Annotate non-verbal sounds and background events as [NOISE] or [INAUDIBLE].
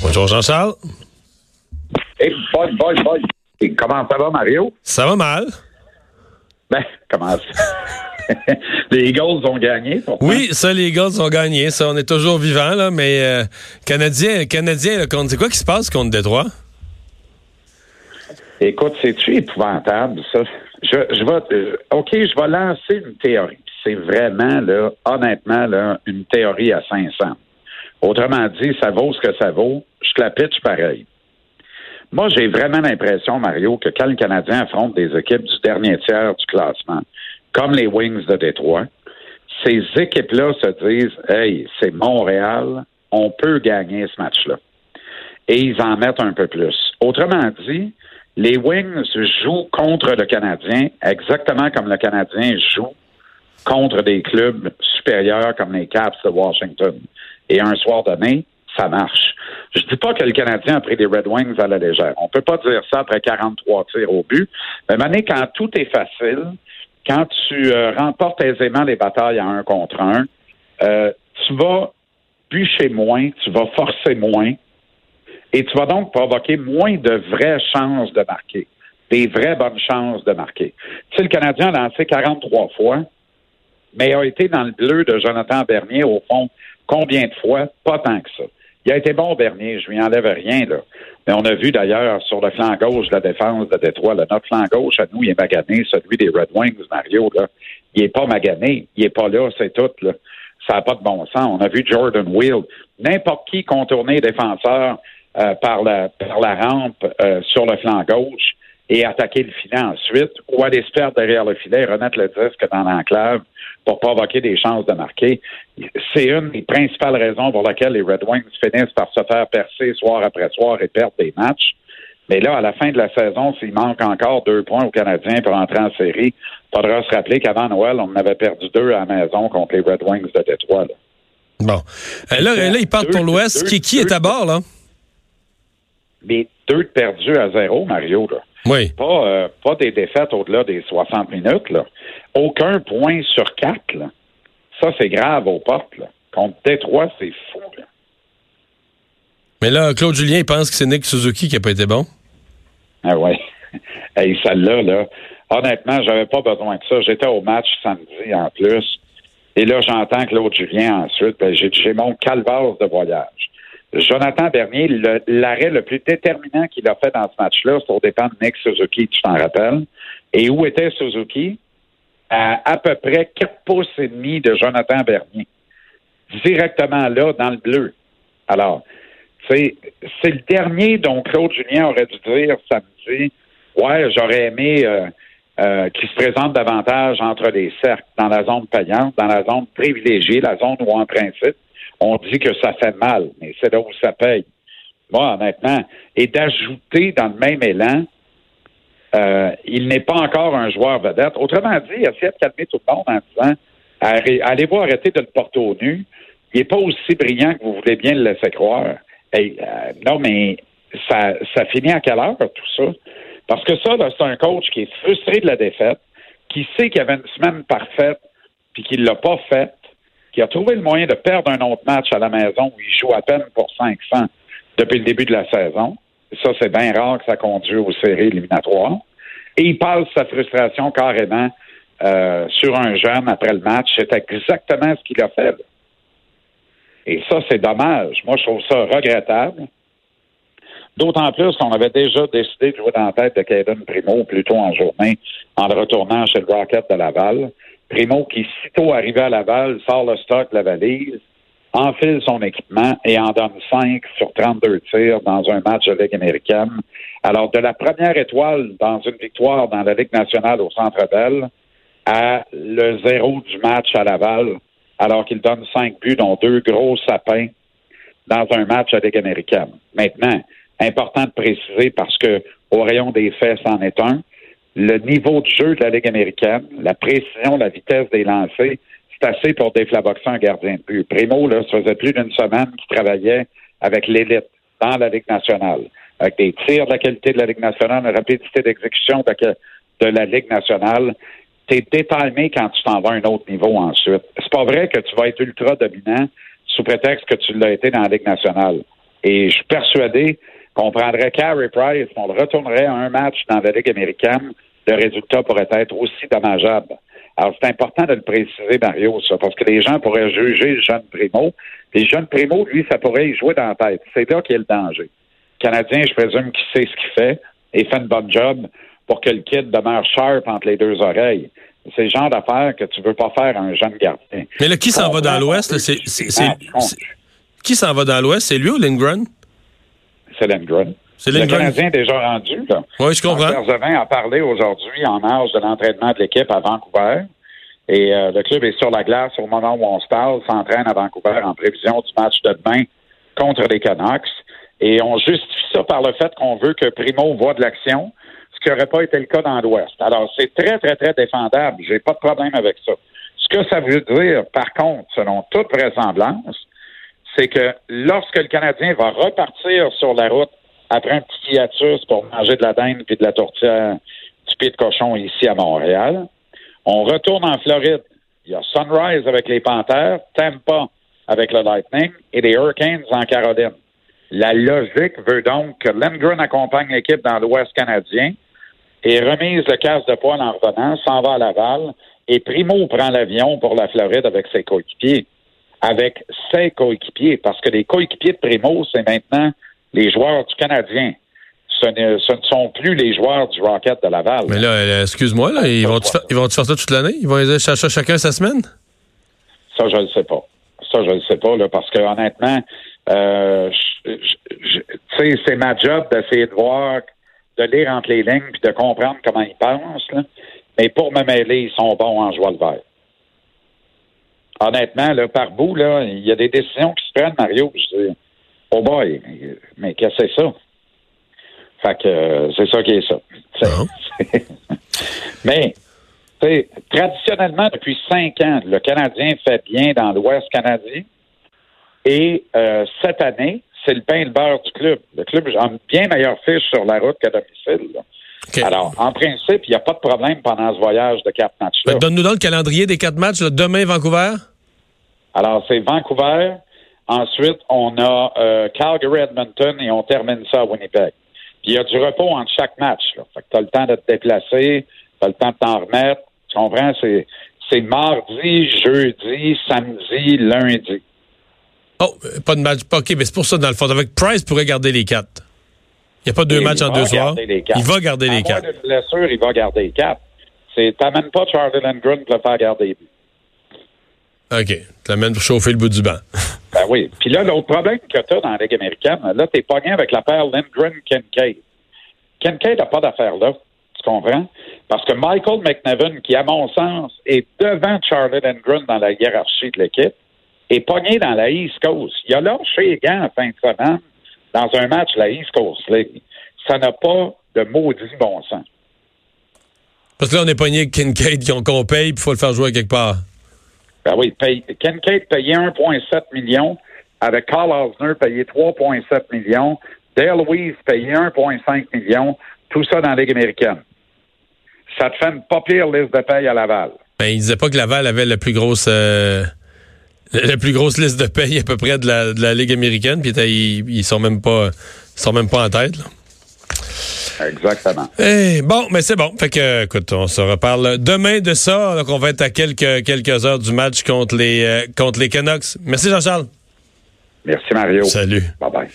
Bonjour Jean-Charles. Hey, boy, boy, boy. Et comment ça va, Mario? Ça va mal. Ben, comment ça? [LAUGHS] les Eagles ont gagné. Pourtant. Oui, ça, les Eagles ont gagné. Ça, on est toujours vivant, là, mais euh, Canadien, Canadien, c'est quoi qui se passe contre Détroit? Écoute, c'est-tu épouvantable, ça? Je, je vais, euh, OK, je vais lancer une théorie. C'est vraiment, là, honnêtement, là, une théorie à 500. Autrement dit, ça vaut ce que ça vaut. Je te la pitch pareil. Moi, j'ai vraiment l'impression, Mario, que quand le Canadien affronte des équipes du dernier tiers du classement, comme les Wings de Détroit, ces équipes-là se disent Hey, c'est Montréal, on peut gagner ce match-là. Et ils en mettent un peu plus. Autrement dit, les Wings jouent contre le Canadien exactement comme le Canadien joue contre des clubs supérieurs comme les Caps de Washington. Et un soir donné, ça marche. Je dis pas que le Canadien a pris des Red Wings à la légère. On peut pas dire ça après 43 tirs au but. Mais maintenant, quand tout est facile, quand tu euh, remportes aisément les batailles à un contre un, euh, tu vas bûcher moins, tu vas forcer moins, et tu vas donc provoquer moins de vraies chances de marquer, des vraies bonnes chances de marquer. Tu sais, le Canadien a lancé 43 fois, mais a été dans le bleu de Jonathan Bernier, au fond, combien de fois? Pas tant que ça. Il a été bon Bernier, je lui enlève rien, là. Mais on a vu d'ailleurs sur le flanc gauche de la défense de Détroit, là, notre flanc gauche, à nous, il est magané, celui des Red Wings, Mario, là. Il est pas magané, il est pas là, c'est tout, là. Ça n'a pas de bon sens. On a vu Jordan Will, n'importe qui contourner défenseur euh, par, la, par la rampe euh, sur le flanc gauche et attaquer le filet ensuite, ou aller se perdre derrière le filet, remettre le disque dans l'enclave pour provoquer des chances de marquer. C'est une des principales raisons pour lesquelles les Red Wings finissent par se faire percer soir après soir et perdre des matchs. Mais là, à la fin de la saison, s'il manque encore deux points aux Canadiens pour entrer en série, il faudra se rappeler qu'avant Noël, on en avait perdu deux à la maison contre les Red Wings de Détroit. Là. Bon. Euh, là, là, ils partent pour l'Ouest. Qui, qui est à bord, là? Mais deux perdus à zéro, Mario, là. Oui. Pas, euh, pas des défaites au-delà des 60 minutes, là. Aucun point sur quatre, là. Ça, c'est grave aux portes, là. Contre Détroit, c'est fou, là. Mais là, Claude Julien, il pense que c'est Nick Suzuki qui n'a pas été bon. Ah ouais. [LAUGHS] hey, celle-là, là, honnêtement, j'avais pas besoin de ça. J'étais au match samedi en plus. Et là, j'entends Claude Julien ensuite. Ben, j'ai mon calvaire de voyage. Jonathan Bernier, l'arrêt le, plus déterminant qu'il a fait dans ce match-là, c'est au dépend de Nick Suzuki, tu t'en rappelles. Et où était Suzuki? À à peu près 4 pouces et demi de Jonathan Bernier. Directement là, dans le bleu. Alors, c'est le dernier dont Claude Julien aurait dû dire samedi, ouais, j'aurais aimé euh, euh, qu'il se présente davantage entre les cercles, dans la zone payante, dans la zone privilégiée, la zone où en principe, on dit que ça fait mal, mais c'est là où ça paye. Moi, honnêtement, et d'ajouter dans le même élan, euh, il n'est pas encore un joueur vedette. Autrement dit, essayez de calmer tout le monde en disant allez-vous arrêter de le porter au nu? Il n'est pas aussi brillant que vous voulez bien le laisser croire. Euh, non, mais ça, ça finit à quelle heure tout ça? Parce que ça, c'est un coach qui est frustré de la défaite, qui sait qu'il y avait une semaine parfaite, puis qu'il ne l'a pas faite, qui a trouvé le moyen de perdre un autre match à la maison où il joue à peine pour 500 depuis le début de la saison. Ça, c'est bien rare que ça conduit aux séries éliminatoires. Et il passe sa frustration carrément euh, sur un jeune après le match. C'est exactement ce qu'il a fait. Et ça, c'est dommage. Moi, je trouve ça regrettable. D'autant plus qu'on avait déjà décidé de jouer dans la tête de Kevin Primo plus tôt en journée en le retournant chez le Rocket de Laval. Primo qui, sitôt arrivé à Laval, sort le stock, la valise, enfile son équipement et en donne 5 sur 32 tirs dans un match de Ligue américaine. Alors, de la première étoile dans une victoire dans la Ligue nationale au Centre Bell à le zéro du match à Laval, alors qu'il donne 5 buts, dont deux gros sapins dans un match à Ligue américaine. Maintenant, important de préciser parce que au rayon des faits, c'en est un le niveau de jeu de la Ligue américaine, la précision, la vitesse des lancers, c'est assez pour déflaboxer un gardien de but. Primo, là, ça faisait plus d'une semaine qu'il travaillait avec l'élite dans la Ligue nationale, avec des tirs de la qualité de la Ligue nationale, une rapidité d'exécution de, la Ligue nationale. T'es détaillé quand tu t'en vas à un autre niveau ensuite. C'est pas vrai que tu vas être ultra dominant sous prétexte que tu l'as été dans la Ligue nationale. Et je suis persuadé qu'on prendrait Carey Price, on le retournerait à un match dans la Ligue américaine, le résultat pourrait être aussi dommageable. Alors, c'est important de le préciser, Mario, ça, parce que les gens pourraient juger le jeune Primo. Puis le jeune Primo, lui, ça pourrait y jouer dans la tête. C'est là qu'il y a le danger. Le Canadien, je présume qu'il sait ce qu'il fait et fait une bonne job pour que le kid demeure sharp entre les deux oreilles. C'est le genre d'affaire que tu veux pas faire à un jeune gardien. Mais là, qui s'en va dans l'Ouest? Qui s'en va dans l'Ouest? C'est lui ou Lindgren? C'est Lindgren. C'est le Canadien est déjà rendu. Là. Oui, je comprends. Bergevin a parlé aujourd'hui en marge de l'entraînement de l'équipe à Vancouver. Et euh, le club est sur la glace au moment où on se parle, s'entraîne à Vancouver en prévision du match de demain contre les Canucks. Et on justifie ça par le fait qu'on veut que Primo voit de l'action, ce qui n'aurait pas été le cas dans l'Ouest. Alors, c'est très, très, très défendable. J'ai pas de problème avec ça. Ce que ça veut dire, par contre, selon toute vraisemblance, c'est que lorsque le Canadien va repartir sur la route après un petit hiatus pour manger de la dinde et de la tourtière du pied de cochon ici à Montréal. On retourne en Floride. Il y a Sunrise avec les Panthers, Tampa avec le Lightning et les Hurricanes en Caroline. La logique veut donc que Lindgren accompagne l'équipe dans l'Ouest canadien et remise le casse de poil en revenant, s'en va à Laval et Primo prend l'avion pour la Floride avec ses coéquipiers. Avec ses coéquipiers, parce que les coéquipiers de Primo, c'est maintenant les joueurs du Canadien. Ce ne, sont plus les joueurs du Rocket de Laval. Mais là, euh, excuse-moi, ils vont faire, ils vont faire ça toute l'année? Ils vont aller chercher chacun sa semaine? Ça, je ne sais pas. Ça, je ne sais pas, là, parce que honnêtement, euh, c'est ma job d'essayer de voir, de lire entre les lignes puis de comprendre comment ils pensent. Là. Mais pour me mêler, ils sont bons en joie le vert. Honnêtement, là, par bout, là, il y a des décisions qui se prennent, Mario. Je Oh boy, mais qu'est-ce que c'est ça? Fait que euh, c'est ça qui est ça. Ah. [LAUGHS] mais, traditionnellement, depuis cinq ans, le Canadien fait bien dans l'Ouest canadien. Et euh, cette année, c'est le pain et le beurre du club. Le club a une bien meilleure fiche sur la route qu'à domicile. Alors, en principe, il n'y a pas de problème pendant ce voyage de quatre matchs-là. Donne-nous donc le calendrier des quatre matchs. demain, Vancouver? Alors, c'est Vancouver, Ensuite, on a euh, Calgary-Edmonton et on termine ça à Winnipeg. Puis il y a du repos entre chaque match. Là. Fait que tu as le temps de te déplacer, tu as le temps de t'en remettre. Tu comprends? C'est, c'est mardi, jeudi, samedi, lundi. Oh, pas de match. OK, mais c'est pour ça, dans le fond. Avec Price, pourrait garder les quatre. Il n'y a pas deux matchs en deux soirs. Il va garder les quatre. de blessure, il va garder les quatre. Tu n'amènes pas Charlie Lindgren pour le faire garder. OK. Tu l'amènes pour chauffer le bout du banc. [LAUGHS] Ben oui. Puis là, l'autre problème que tu as dans la Ligue américaine, là, t'es pogné avec la paire Lindgren-Kincaid. Kincaid n'a pas d'affaire là. Tu comprends? Parce que Michael McNevin, qui, à mon sens, est devant Charlie Lindgren dans la hiérarchie de l'équipe, est pogné dans la East Coast. Il a lâché les gants en fin de semaine dans un match la East Coast League. Ça n'a pas de maudit bon sens. Parce que là, on est pogné avec Kincaid qu'on paye, puis il faut le faire jouer quelque part. Ben oui, paye, Kate payait 1,7 million, avec Carl Osner payé 3,7 millions, Dale Weiss payait 1,5 million, tout ça dans la Ligue américaine. Ça te fait une pas pire liste de paye à Laval. Ben, il disait pas que Laval avait la plus grosse euh, la plus grosse liste de paye à peu près de la, de la Ligue américaine, puis ils, ils sont même pas ils sont même pas en tête. Là. Exactement. Eh, bon, mais c'est bon. Fait que, écoute, on se reparle demain de ça. Donc, on va être à quelques, quelques heures du match contre les, euh, contre les Canucks. Merci, Jean-Charles. Merci, Mario. Salut. Bye bye.